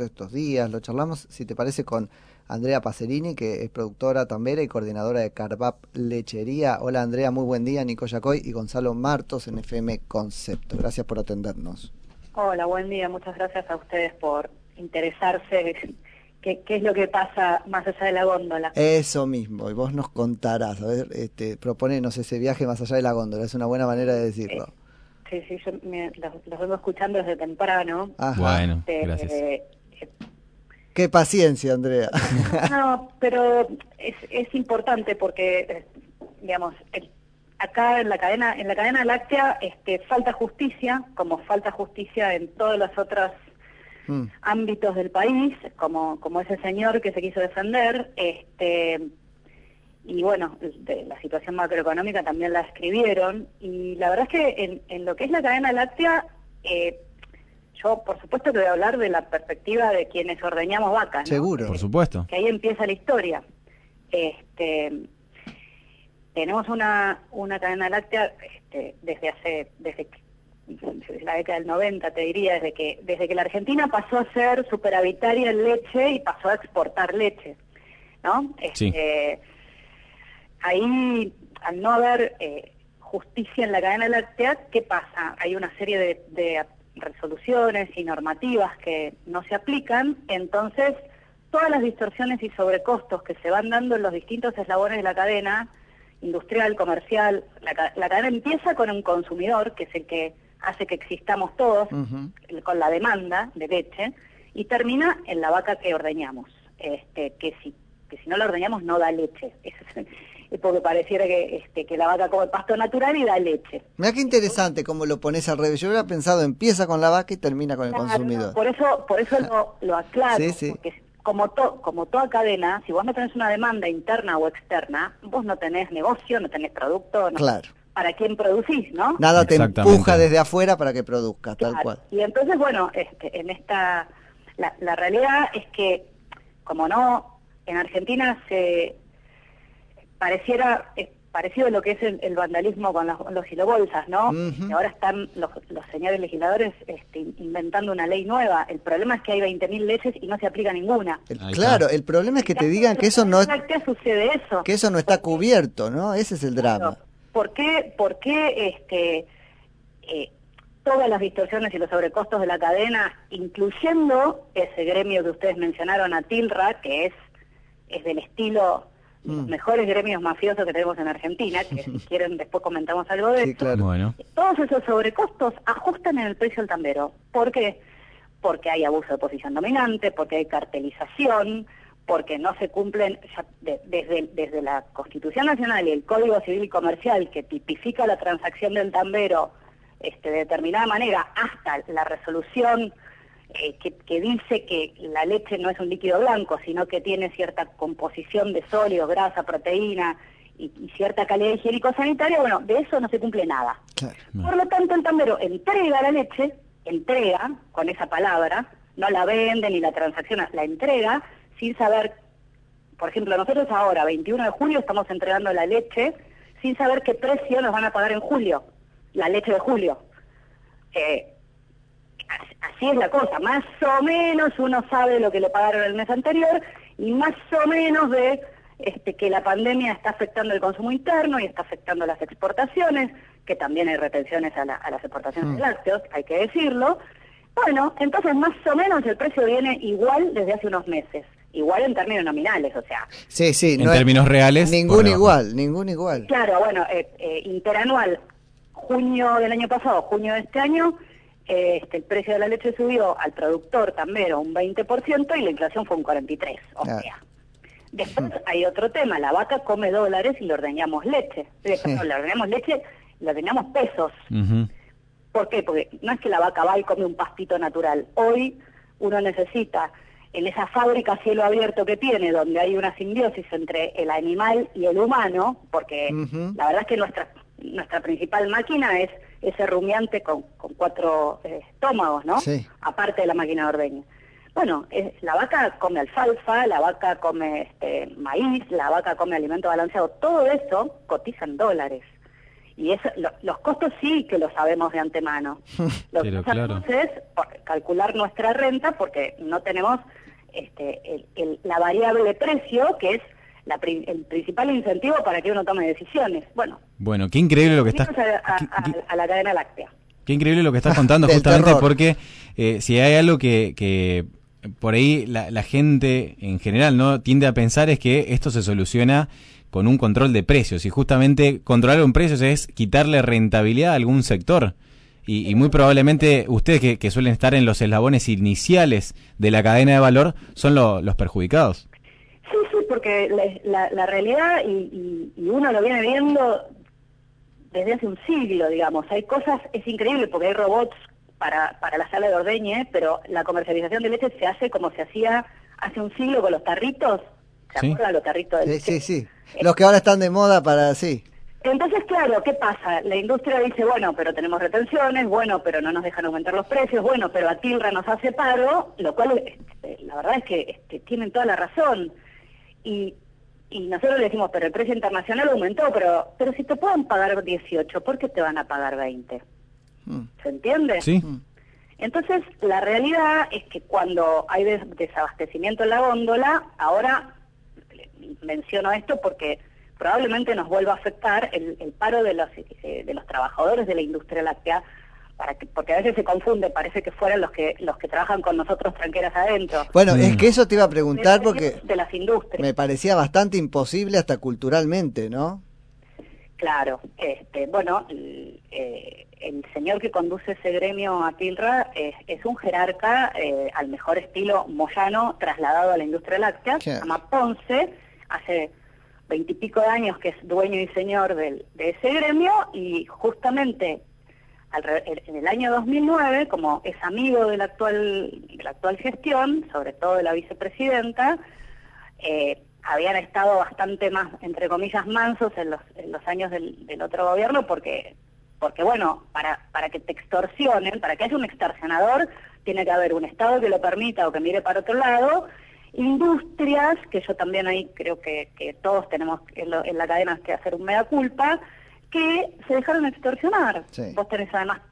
estos días, lo charlamos, si te parece, con Andrea Pacerini, que es productora tambera y coordinadora de Carvap Lechería. Hola Andrea, muy buen día, Nico Yacoy y Gonzalo Martos en FM Concepto. Gracias por atendernos. Hola, buen día, muchas gracias a ustedes por interesarse qué, qué es lo que pasa más allá de la góndola. Eso mismo, y vos nos contarás, a ver, este, proponenos ese viaje más allá de la góndola, es una buena manera de decirlo. Sí, sí, yo me, los, los vengo escuchando desde temprano. Ajá. Bueno, Este, gracias. eh, Qué paciencia, Andrea. No, pero es, es importante porque, digamos, el- acá en la cadena en la cadena láctea este, falta justicia, como falta justicia en todos los otros Mm. ámbitos del país, como, como ese señor que se quiso defender, este, y bueno, de la situación macroeconómica también la escribieron, y la verdad es que en, en lo que es la cadena láctea, eh, yo por supuesto que voy a hablar de la perspectiva de quienes ordeñamos vacas, ¿no? Seguro. Por supuesto. que ahí empieza la historia. Este, tenemos una, una cadena láctea este, desde hace, desde, la década del 90, te diría, desde que, desde que la Argentina pasó a ser superavitaria en leche y pasó a exportar leche, ¿no? Sí. Este, Ahí, al no haber eh, justicia en la cadena láctea, ¿qué pasa? Hay una serie de, de resoluciones y normativas que no se aplican, entonces todas las distorsiones y sobrecostos que se van dando en los distintos eslabones de la cadena, industrial, comercial, la, la cadena empieza con un consumidor, que es el que hace que existamos todos, con la demanda de leche, y termina en la vaca que ordeñamos, este, que si, que si no la ordeñamos no da leche. Es porque pareciera que, este, que la vaca come pasto natural y da leche. Mira qué interesante cómo lo pones al revés. Yo hubiera pensado, empieza con la vaca y termina con el Claro, consumidor. no, por eso, por eso lo, lo aclaro, Sí, sí. porque como, to- como toda cadena, si vos no tenés una demanda interna o externa, vos no tenés negocio, no tenés producto, no Claro. para quién producís, ¿no? Nada te empuja desde afuera para que produzca, tal Claro. cual. Y entonces, bueno, este, en esta, la, la realidad es que, como no, en Argentina se pareciera eh, parecido a lo que es el, el vandalismo con los, los gilobolsas, ¿no? Y ahora están los, los señores legisladores este, inventando una ley nueva. El problema es que hay 20.000 leyes y no se aplica ninguna. El- claro, el problema es que te digan que eso no es- ¿Qué sucede eso? que eso no está cubierto, ¿no? Ese es el drama. ¿Por qué, por qué este, eh, todas las distorsiones y los sobrecostos de la cadena, incluyendo ese gremio que ustedes mencionaron, a Tilra, que es, es del estilo los Mm. mejores gremios mafiosos que tenemos en Argentina, que si quieren después comentamos algo de Sí, esto, claro. Bueno. todos esos sobrecostos ajustan en el precio del tambero. ¿Por qué? Porque hay abuso de posición dominante, porque hay cartelización, porque no se cumplen ya de- desde, desde la Constitución Nacional y el Código Civil y Comercial que tipifica la transacción del tambero este, de determinada manera hasta la resolución eh, que, que dice que la leche no es un líquido blanco, sino que tiene cierta composición de sólidos, grasa, proteína y, y cierta calidad higiénico-sanitaria, bueno, de eso no se cumple nada. Claro. Por lo tanto, el tambero entrega la leche, entrega con esa palabra, no la vende ni la transacciona, la entrega sin saber, por ejemplo, nosotros ahora, 21 de julio, estamos entregando la leche sin saber qué precio nos van a pagar en julio, la leche de julio. Eh, así es la cosa, más o menos uno sabe lo que le pagaron el mes anterior y más o menos ve este, que la pandemia está afectando el consumo interno y está afectando las exportaciones, que también hay retenciones a, la- a las exportaciones Mm. de lácteos, hay que decirlo. Bueno, entonces más o menos el precio viene igual desde hace unos meses, igual en términos nominales, o sea, Sí, sí. En no términos reales, Ningún igual, ningún igual. Claro, bueno, eh, eh, interanual, junio del año pasado, junio de este año, este, el precio de la leche subió al productor tambero un 20% y la inflación fue un 43%. O sea, después hay otro tema, la vaca come dólares y le ordeñamos leche. Eh, perdón, le ordeñamos leche y le ordeñamos pesos. ¿Por qué? Porque no es que la vaca va y come un pastito natural. Hoy uno necesita, en esa fábrica cielo abierto que tiene, donde hay una simbiosis entre el animal y el humano, porque la verdad es que nuestra nuestra principal máquina es ese rumiante con, con cuatro eh, estómagos, ¿no? Sí. Aparte de la máquina de ordeño. Bueno, es- la vaca come alfalfa, la vaca come este, maíz, la vaca come alimento balanceado, todo eso cotiza en dólares. Y eso, los costos sí que los sabemos de antemano. Lo que hacemos es calcular nuestra renta porque no tenemos este, la variable precio, que es el principal incentivo para que uno tome decisiones. Bueno, bueno qué increíble lo que estás... A, la cadena láctea. Qué increíble lo que estás contando, justamente porque eh, si hay algo que, que por ahí la, la, gente en general no tiende a pensar es que esto se soluciona con un control de precios y justamente controlar un precio es quitarle rentabilidad a algún sector. Y, muy probablemente ustedes que, suelen estar en los eslabones iniciales de la cadena de valor son los perjudicados. Porque la, realidad, y, uno lo viene viendo desde hace un siglo, digamos, hay cosas, es increíble porque hay robots para, para la sala de ordeñe, pero la comercialización de leche se hace como se hacía hace un siglo con los tarritos. ¿Se ¿Sí? los tarritos de leche? Sí, sí, sí. Los que ahora están de moda para, sí. Entonces, claro, ¿qué pasa? La industria dice, bueno, pero tenemos retenciones, bueno, pero no nos dejan aumentar los precios, bueno, pero a Tilra nos hace paro, lo cual, este, la verdad es que este, tienen toda la razón. Y, y nosotros le decimos, pero el precio internacional aumentó, pero pero si te pueden pagar 18, ¿por qué te van a pagar 20? Hmm. ¿Se entiende? Sí. Hmm. Entonces, la realidad es que cuando hay desabastecimiento en la góndola, ahora menciono esto porque probablemente nos vuelva a afectar el, paro de los, eh, de los trabajadores de la industria láctea, para que, porque a veces se confunde, parece que fueran los que los que trabajan con nosotros tranqueras adentro. Bueno, es que eso te iba a preguntar porque de las industrias. me parecía bastante imposible hasta culturalmente, ¿no? Claro, este, bueno, eh, el señor que conduce ese gremio a Tilra es, un jerarca eh, al mejor estilo moyano trasladado a la industria láctea, se llama Ponce, hace veintipico de años que es dueño y señor del, de ese gremio y justamente en el año 2009, como es amigo de la actual, gestión, sobre todo de la vicepresidenta, eh, habían estado bastante más, entre comillas, mansos en los, en años del, otro gobierno porque, porque bueno, para, que te extorsionen, para que haya un extorsionador, tiene que haber un Estado que lo permita o que mire para otro lado industrias, que yo también ahí creo que, que todos tenemos en, la cadena que hacer un mea culpa, que se dejaron extorsionar. Vos tenés además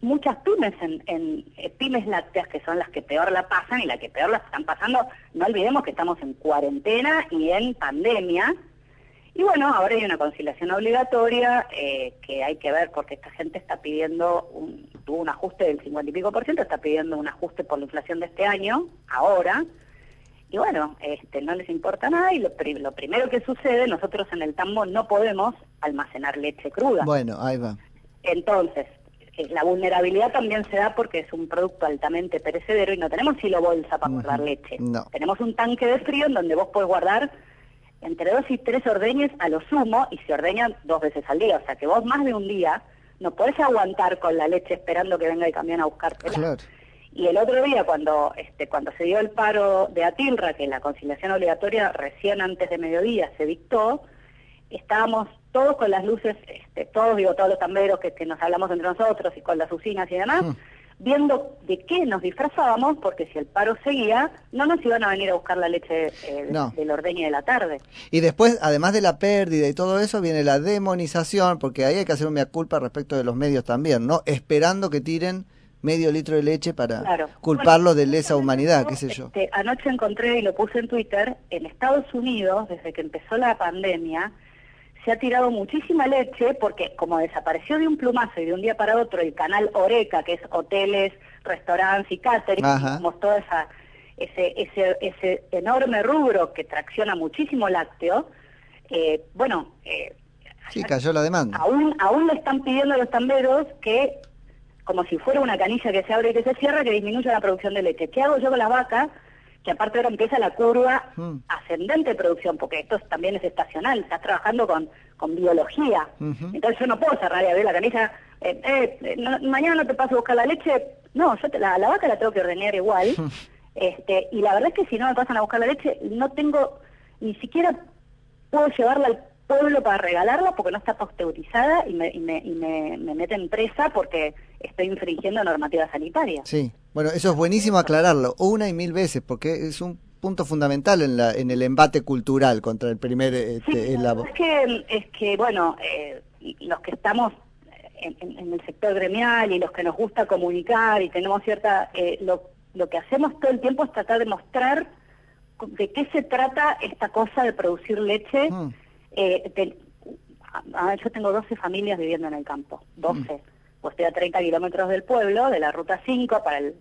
muchas pymes en, en eh, pymes lácteas que son las que peor la pasan y las que peor la están pasando. No olvidemos que estamos en cuarentena y en pandemia. Y bueno, ahora hay una conciliación obligatoria eh, que hay que ver porque esta gente está pidiendo, un, tuvo un ajuste del 50 y pico por ciento, está pidiendo un ajuste por la inflación de este año, ahora. Y bueno, este, no les importa nada y lo, lo primero que sucede, nosotros en el tambo no podemos almacenar leche cruda. Bueno, ahí va. Entonces, eh, la vulnerabilidad también se da porque es un producto altamente perecedero y no tenemos silo bolsa para guardar leche. No. Tenemos un tanque de frío en donde vos podés guardar entre dos y tres ordeñes a lo sumo y se ordeñan dos veces al día. O sea que vos más de un día no podés aguantar con la leche esperando que venga el camión a buscarte. Claro. Y el otro día, cuando este, cuando se dio el paro de Atilra, que la conciliación obligatoria recién antes de mediodía se dictó, estábamos todos con las luces, este, todos, digo, todos los tamberos que, nos hablamos entre nosotros y con las usinas y demás, mm. viendo de qué nos disfrazábamos, porque si el paro seguía, no nos iban a venir a buscar la leche eh, del ordeño de la tarde. Y después, además de la pérdida y todo eso, viene la demonización, porque ahí hay que hacer una culpa respecto de los medios también, ¿no? Esperando que tiren medio litro de leche para culparlo de lesa humanidad, qué sé yo. Este, anoche encontré y lo puse en Twitter, en Estados Unidos, desde que empezó la pandemia, se ha tirado muchísima leche porque como desapareció de un plumazo y de un día para otro el canal Oreca, que es hoteles, restaurantes y catering, como todo esa, ese, ese, ese enorme rubro que tracciona muchísimo lácteo, eh, bueno... Eh, sí, cayó la demanda. Aún, aún le están pidiendo a los tamberos que como si fuera una canilla que se abre y que se cierra, que disminuya la producción de leche. ¿Qué hago yo con las vacas? Que aparte ahora empieza la curva hmm. ascendente de producción, porque esto también es estacional, estás trabajando con, con biología. Entonces yo no puedo cerrar y abrir la canilla, eh, eh, mañana no te paso a buscar la leche, no, yo la, la, vaca la tengo que ordenar igual. Hmm. este Y la verdad es que si no me pasan a buscar la leche, no tengo, ni siquiera puedo llevarla al pueblo para regalarla porque no está pasteurizada y me, y me, y me, me meten presa porque estoy infringiendo normativa sanitaria. Sí, bueno, eso es buenísimo aclararlo una y mil veces porque es un punto fundamental en, la, en el embate cultural contra el primer este, sí, Es que, es que bueno, eh, los que estamos en, el sector gremial y los que nos gusta comunicar y tenemos cierta... Eh, lo, lo que hacemos todo el tiempo es tratar de mostrar de qué se trata esta cosa de producir leche. Mm. Eh, yo tengo 12 familias viviendo en el campo, 12. Mm. Pues estoy a 30 kilómetros del pueblo, de la ruta 5 para el...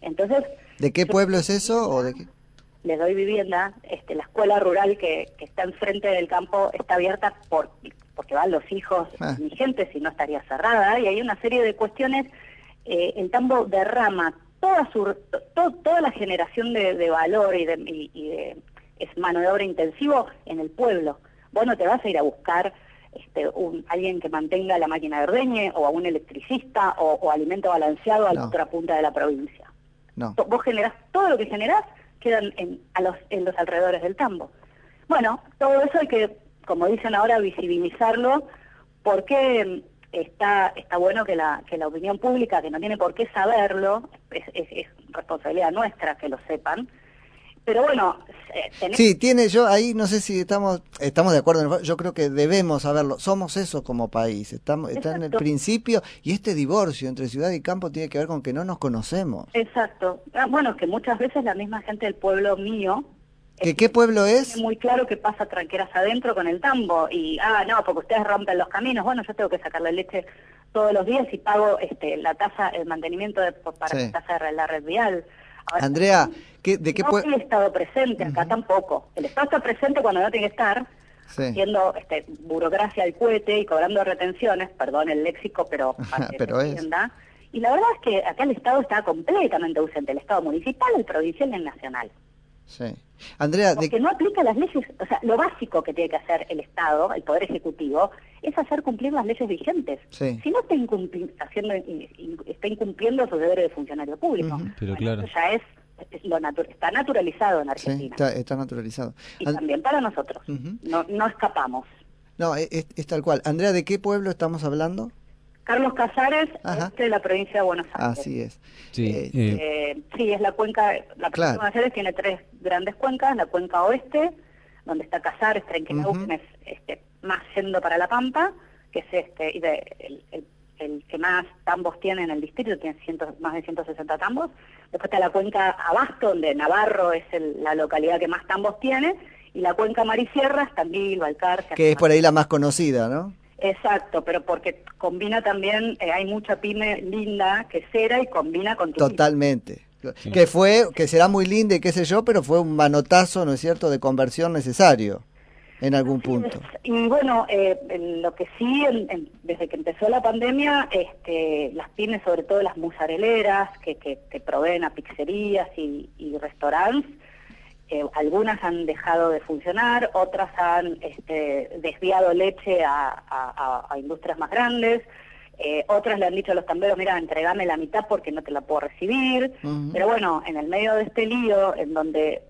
Entonces... ¿De qué pueblo es eso o de qué? Le doy vivienda, este, la escuela rural que, que está enfrente del campo está abierta por porque van los hijos ah. mi gente, si no estaría cerrada, y hay una serie de cuestiones. Eh, el tambo derrama toda su toda la generación de, valor y de, es mano de obra intensivo en el pueblo. Vos no te vas a ir a buscar este, un, alguien que mantenga la máquina de ordeñe o a un electricista o, alimento balanceado a la otra punta de la provincia. No. Vos generás, todo lo que generás quedan en, a los, en los alrededores del tambo. Bueno, todo eso hay que como dicen ahora, visibilizarlo, porque está, está bueno que la, que la opinión pública, que no tiene por qué saberlo, es, responsabilidad nuestra que lo sepan, pero bueno sí tiene yo ahí no sé si estamos estamos de acuerdo yo creo que debemos saberlo. Somos eso como país estamos está en el principio y este divorcio entre ciudad y campo tiene que ver con que no nos conocemos. Exacto. Ah, bueno que muchas veces la misma gente del pueblo mío ¿Qué pueblo es? Muy claro que pasa tranqueras adentro con el tambo y, ah, no, porque ustedes rompen los caminos, bueno, yo tengo que sacar la leche todos los días y pago este, la tasa, el mantenimiento de, para la tasa de la red vial. Andrea, ¿de qué? No el Estado presente, acá tampoco. El Estado está presente cuando no tiene que estar, haciendo este, burocracia al cohete y cobrando retenciones, perdón el léxico, pero para que pero Y la verdad es que acá el Estado está completamente ausente, el Estado municipal, el provincial y el nacional. Sí. Andrea, Porque no aplica las leyes, o sea, lo básico que tiene que hacer el Estado, el Poder Ejecutivo, es hacer cumplir las leyes vigentes. Si no está, haciendo, está incumpliendo sus deberes de funcionario público, Pero claro. eso ya es, lo está naturalizado en Argentina. Sí, está, naturalizado. Y también para nosotros, no, no escapamos. No, es, tal cual. Andrea, ¿de qué pueblo estamos hablando? Carlos Casares, este de la provincia de Buenos Aires. Así es. Sí, eh, eh, sí es la cuenca, la provincia de Buenos Aires tiene tres grandes cuencas, la cuenca oeste, donde está Casares, Trenquelauquen, es este, más yendo para La Pampa, que es este, y de, el, que más tambos tiene en el distrito, tiene más de 160 tambos. Después está la cuenca Abasto, donde Navarro es la localidad que más tambos tiene, y la cuenca Marisierras, Tandil, Balcar. Que es por ahí la más conocida, ¿no? Exacto, pero porque combina también, eh, hay mucha pyme linda que cera y combina con Totalmente. Que fue, que será muy linda y qué sé yo, pero fue un manotazo, ¿no es cierto?, de conversión necesario en algún punto. Y bueno, eh, lo que sí, desde que empezó la pandemia, este, las pymes, sobre todo las musareleras, que, que, proveen a pizzerías y, y restaurantes, eh, algunas han dejado de funcionar, otras han este, desviado leche a, industrias más grandes, eh, otras le han dicho a los tamberos, mira, entregame la mitad porque no te la puedo recibir. Pero bueno, en el medio de este lío, en donde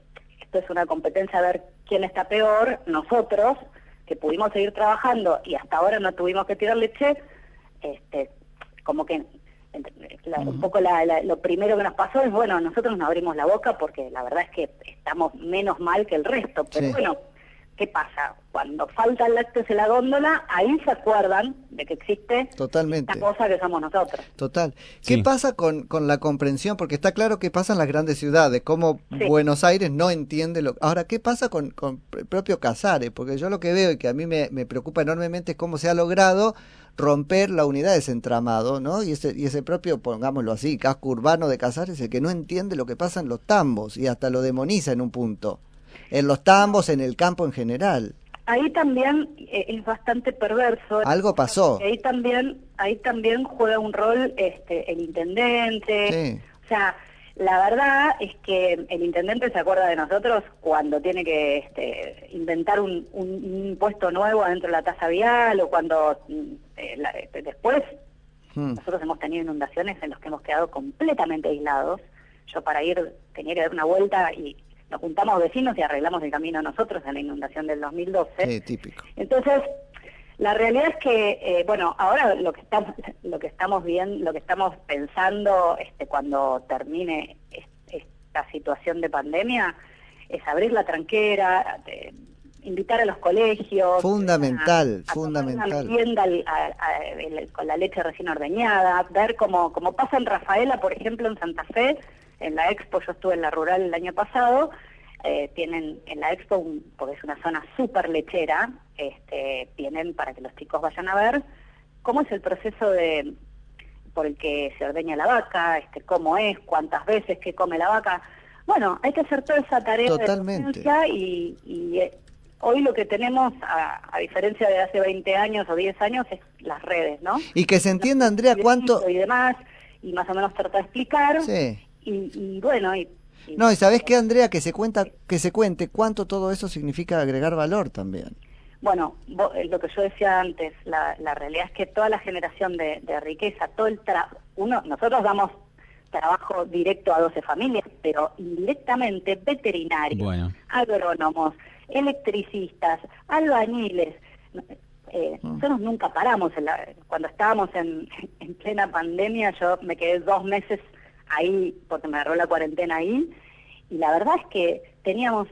esto es una competencia a ver quién está peor, nosotros, que pudimos seguir trabajando y hasta ahora no tuvimos que tirar leche, este, como que un poco lo primero que nos pasó es, bueno, nosotros nos abrimos la boca porque la verdad es que estamos menos mal que el resto, pero bueno, ¿qué pasa? Cuando falta el lácteos en la góndola, ahí se acuerdan de que existe Totalmente. esta cosa que somos nosotros. Total. ¿Qué pasa con, con la comprensión? Porque está claro que pasa en las grandes ciudades, como Buenos Aires no entiende lo... Ahora, ¿qué pasa con, con el propio Casares? Porque yo lo que veo y que a mí me, me preocupa enormemente es cómo se ha logrado romper la unidad de ese entramado, ¿no? Y ese, y ese propio, pongámoslo así, casco urbano de Casares, el que no entiende lo que pasa en los tambos y hasta lo demoniza en un punto. En los tambos, en el campo en general. Ahí también eh, es bastante perverso. Algo pasó. Ahí también, ahí también juega un rol este, el intendente. O sea, la verdad es que el intendente se acuerda de nosotros cuando tiene que este, inventar un, impuesto nuevo dentro de la tasa vial o cuando mm, eh, este, después hmm. nosotros hemos tenido inundaciones en los que hemos quedado completamente aislados. Yo para ir tenía que dar una vuelta y nos juntamos vecinos y arreglamos el camino nosotros en la inundación del 2012. Sí, típico. Entonces, la realidad es que, eh, bueno, ahora lo que estamos, lo que estamos viendo, lo que estamos pensando, este, cuando termine esta situación de pandemia, es abrir la tranquera, invitar a los colegios. Fundamental, fundamental. Una con la leche recién ordeñada, ver cómo, cómo pasa en Rafaela, por ejemplo, en Santa Fe, en la Expo, yo estuve en la rural el año pasado, eh, tienen en la Expo, porque es una zona súper lechera, este, tienen para que los chicos vayan a ver cómo es el proceso de por el que se ordeña la vaca, este, cómo es, cuántas veces, qué come la vaca. Bueno, hay que hacer toda esa tarea Totalmente. de y, y eh, hoy lo que tenemos, a, diferencia de hace 20 años o 10 años, es las redes, ¿no? Y que se entienda, Andrea, cuánto... Y demás, y más o menos trata de explicar. Sí. Y, bueno, y, No, y ¿sabés qué, Andrea? Que se, cuenta, que se cuente cuánto todo eso significa agregar valor también. Bueno, eh, lo que yo decía antes, la, realidad es que toda la generación de, riqueza, todo el trabajo, uno, nosotros damos trabajo directo a 12 familias, pero indirectamente veterinarios, agrónomos, electricistas, albañiles. Eh, mm. Nosotros nunca paramos. cuando estábamos en, en, plena pandemia, yo me quedé dos meses ahí porque me agarró la cuarentena ahí. Y la verdad es que teníamos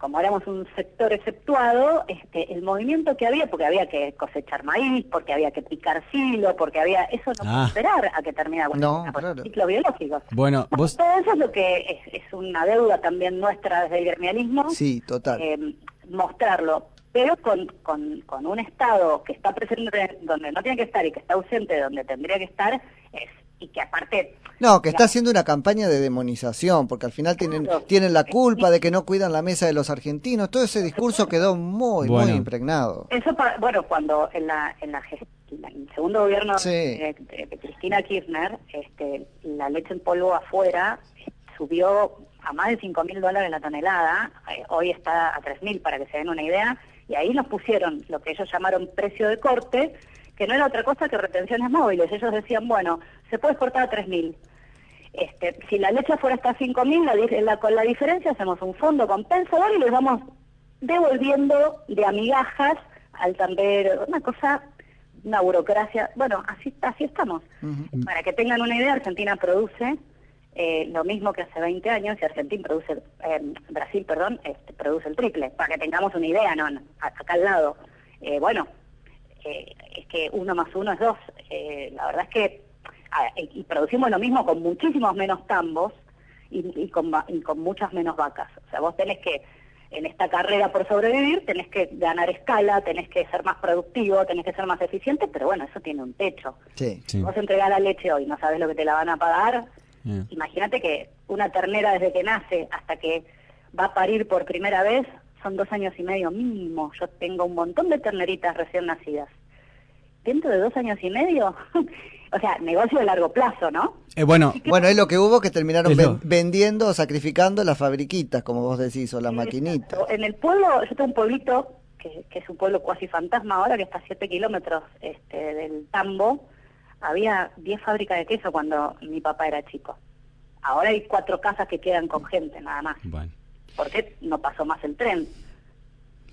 como éramos un sector exceptuado, este, el movimiento que había, porque había que cosechar maíz, porque había que picar silo, porque había, eso no ah. esperar a que termine el ciclo biológico. Bueno, vos... Todo eso es lo que es, una deuda también nuestra desde el gremialismo. Sí, total. Eh, mostrarlo, pero con, con, con un Estado que está presente donde no tiene que estar y que está ausente donde tendría que estar, es y que aparte... No, que está haciendo una campaña de demonización, porque al final tienen, tienen la culpa de que no cuidan la mesa de los argentinos, todo ese discurso quedó muy, muy impregnado. Eso, bueno, cuando en la, en la el segundo gobierno de, Cristina Kirchner, este, la leche en polvo afuera subió a más de 5 mil dólares la tonelada, eh, hoy está a 3 mil para que se den una idea, y ahí nos pusieron lo que ellos llamaron precio de corte, que no era otra cosa que retenciones móviles. Ellos decían, bueno, se puede exportar a 3.000. Este, si la leche fuera hasta 5.000, la, con la diferencia hacemos un fondo compensador y les vamos devolviendo de amigajas al tambero, una cosa, una burocracia. Bueno, así, así estamos. Para que tengan una idea, Argentina produce eh, lo mismo que hace 20 años y Argentina produce, eh, Brasil, perdón, este, produce el triple. Para que tengamos una idea, no, acá al lado. Eh, bueno, eh, es que uno más uno es dos. Eh, la verdad es que y producimos lo mismo con muchísimos menos tambos y, con, con muchas menos vacas. O sea, vos tenés que, en esta carrera por sobrevivir, tenés que ganar escala, tenés que ser más productivo, tenés que ser más eficiente, pero bueno, eso tiene un techo. Sí, Vos entregás la leche hoy, no sabes lo que te la van a pagar. Imagínate que una ternera desde que nace hasta que va a parir por primera vez, son dos años y medio mínimo. Yo tengo un montón de terneritas recién nacidas. Dentro de dos años y medio, o sea, negocio de largo plazo, ¿no? Eh, bueno, bueno, es lo que hubo que terminaron vendiendo o sacrificando las fabriquitas, como vos decís, o las maquinitas. En el pueblo, yo tengo un pueblito que, es un pueblo cuasi fantasma ahora, que está a 7 kilómetros este, del Tambo. Había 10 fábricas de queso cuando mi papá era chico. Ahora hay cuatro casas que quedan con gente, nada más. Bueno. ¿Por qué no pasó más el tren?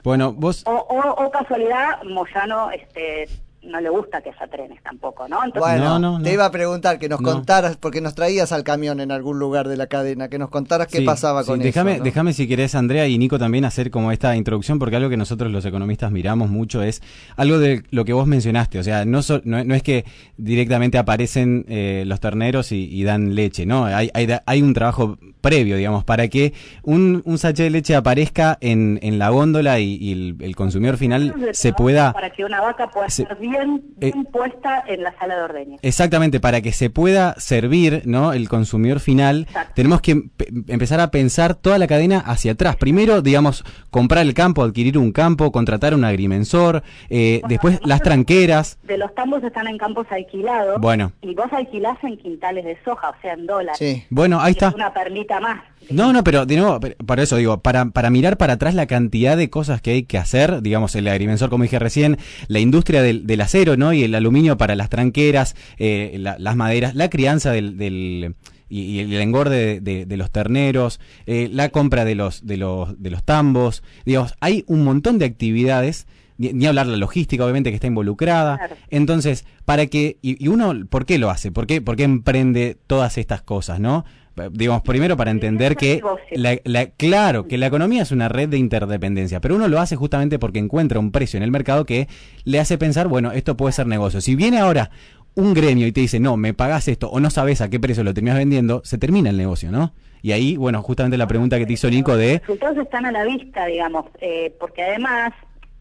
Bueno, vos... O, o, casualidad, Moyano este, no le gusta que haya trenes tampoco, ¿no? bueno, te iba a preguntar que nos contaras, porque nos traías al camión en algún lugar de la cadena, que nos contaras qué pasaba con déjame, eso. Déjame si querés, Andrea y Nico, también hacer como esta introducción, porque algo que nosotros los economistas miramos mucho es algo de lo que vos mencionaste, o sea, no, no, es que directamente aparecen eh, los terneros y, dan leche, ¿no? Hay, hay, hay un trabajo previo, digamos, para que un, un sachet de leche aparezca en, en la góndola y, el, consumidor final se pueda... Para que una vaca pueda ser bien, eh, puesta en la sala de ordeña. Exactamente, para que se pueda servir, ¿no? El consumidor final, tenemos que empezar a pensar toda la cadena hacia atrás. Primero, digamos, comprar el campo, adquirir un campo, contratar un agrimensor, eh, después las tranqueras. De los tambos están en campos alquilados. Bueno. Y vos alquilás en quintales de soja, o sea, en dólares. Sí. Bueno, ahí está. Una perlita más. No, no, pero de nuevo, para eso digo, para, para mirar para atrás la cantidad de cosas que hay que hacer, digamos, el agrimensor, como dije recién, la industria del, del acero, ¿no? Y el aluminio para las tranqueras, eh, las maderas, la crianza del, del y, el engorde de, los terneros, eh, la compra de los, de los, de los tambos, digamos, hay un montón de actividades ni, hablar la logística, obviamente, que está involucrada. Entonces, para que, y, uno, ¿por qué lo hace? ¿Por qué, ¿Por qué emprende todas estas cosas, no? Digamos, primero para entender que, la, claro, que la economía es una red de interdependencia, pero uno lo hace justamente porque encuentra un precio en el mercado que le hace pensar, bueno, esto puede ser negocio. Si viene ahora un gremio y te dice, no, me pagas esto o no sabes a qué precio lo terminas vendiendo, se termina el negocio, ¿no? Y ahí, bueno, justamente la pregunta que te hizo Nico de... Los resultados están a la vista, digamos, eh, porque además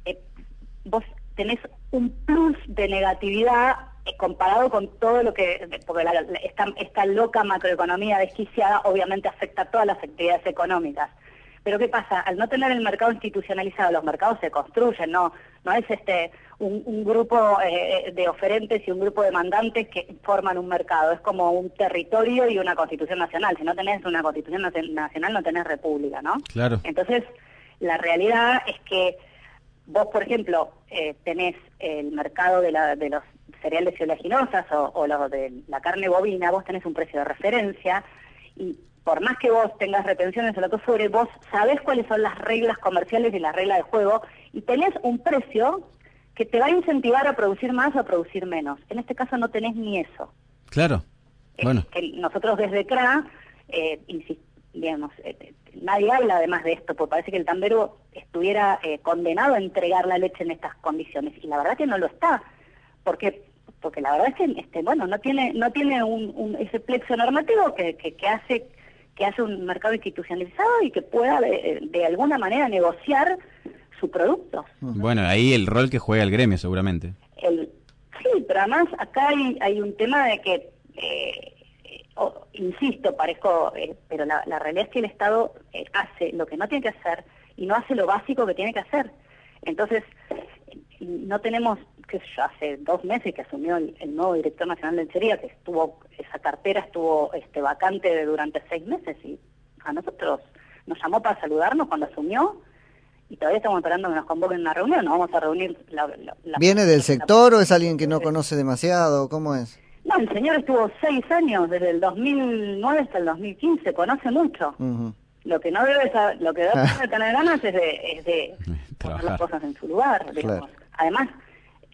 eh, vos tenés un plus de negatividad comparado con todo lo que, porque esta, esta loca macroeconomía desquiciada obviamente afecta a todas las actividades económicas. Pero ¿qué pasa? Al no tener el mercado institucionalizado, los mercados se construyen, no, no es este un, grupo eh, de oferentes y un grupo de mandantes que forman un mercado, es como un territorio y una constitución nacional. Si no tenés una constitución nacional, no tenés república, ¿no? Claro. Entonces, la realidad es que vos, por ejemplo, eh, tenés el mercado de, la, de los cereales oleaginosas o, o lo de la carne bovina, vos tenés un precio de referencia y por más que vos tengas retenciones o lo que fuere, vos sabés cuáles son las reglas comerciales y las reglas de juego y tenés un precio que te va a incentivar a producir más o a producir menos. En este caso no tenés ni eso. Claro. bueno. nosotros desde CRA, eh, digamos, eh, nadie habla además de esto, porque parece que el tambero estuviera eh, condenado a entregar la leche en estas condiciones. Y la verdad que no lo está. porque Porque la verdad es que, este, bueno, no tiene, no tiene un, ese plexo normativo que, que hace que hace un mercado institucionalizado y que pueda de, alguna manera negociar su producto. Bueno, ahí el rol que juega el gremio seguramente. El, sí, pero además acá hay, hay un tema de que, eh, insisto, parezco, eh, pero la, realidad es que el Estado eh, hace lo que no tiene que hacer y no hace lo básico que tiene que hacer. Entonces, no tenemos, qué sé yo, hace dos meses que asumió el, nuevo director nacional de lencería, que estuvo, esa cartera estuvo este, vacante durante seis meses y a nosotros nos llamó para saludarnos cuando asumió y todavía estamos esperando que nos convoquen a una reunión, nos vamos a reunir. La, ¿Viene del sector o es alguien que no conoce demasiado? ¿Cómo es? No, el señor estuvo seis años, desde el 2009 hasta el 2015, conoce mucho. Lo que no debe lo que debe tener ganas es de, es de poner las cosas en su lugar. Digamos. Además,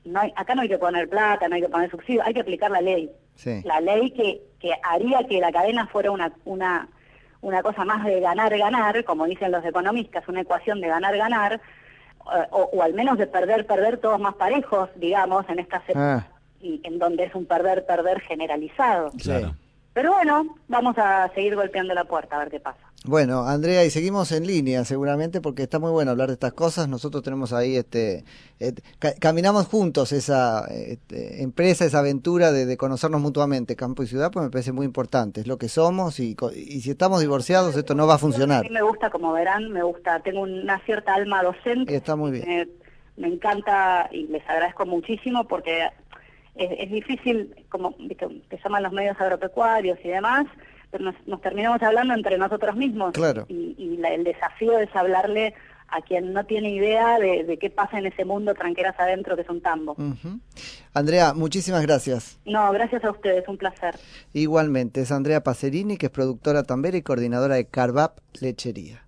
no hay, acá no hay que poner plata, no hay que poner subsidio, hay que aplicar la ley. La ley que, que haría que la cadena fuera una, una, una cosa más de ganar-ganar, como dicen los economistas, una ecuación de ganar-ganar, eh, o, al menos de perder-perder todos más parejos, digamos, en esta ah. y en donde es un perder-perder generalizado. Pero bueno, vamos a seguir golpeando la puerta a ver qué pasa. Bueno, Andrea, y seguimos en línea seguramente porque está muy bueno hablar de estas cosas. Nosotros tenemos ahí, este, caminamos juntos esa este, empresa, esa aventura de, conocernos mutuamente, campo y ciudad, pues me parece muy importante. Es lo que somos y, si estamos divorciados esto no va a funcionar. A mí me gusta, como verán, me gusta, tengo una cierta alma docente. Está muy bien. me encanta y les agradezco muchísimo porque es, difícil, como que se llaman los medios agropecuarios y demás pero nos, terminamos hablando entre nosotros mismos. Claro. Y, el desafío es hablarle a quien no tiene idea de, qué pasa en ese mundo tranqueras adentro que es un tambo. Andrea, muchísimas gracias. No, gracias a ustedes, un placer. Igualmente, es Andrea Pacerini, que es productora tambera y coordinadora de Carvap Lechería.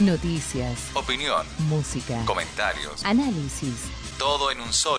Noticias. Opinión. Música. Comentarios. Análisis. Todo en un solo.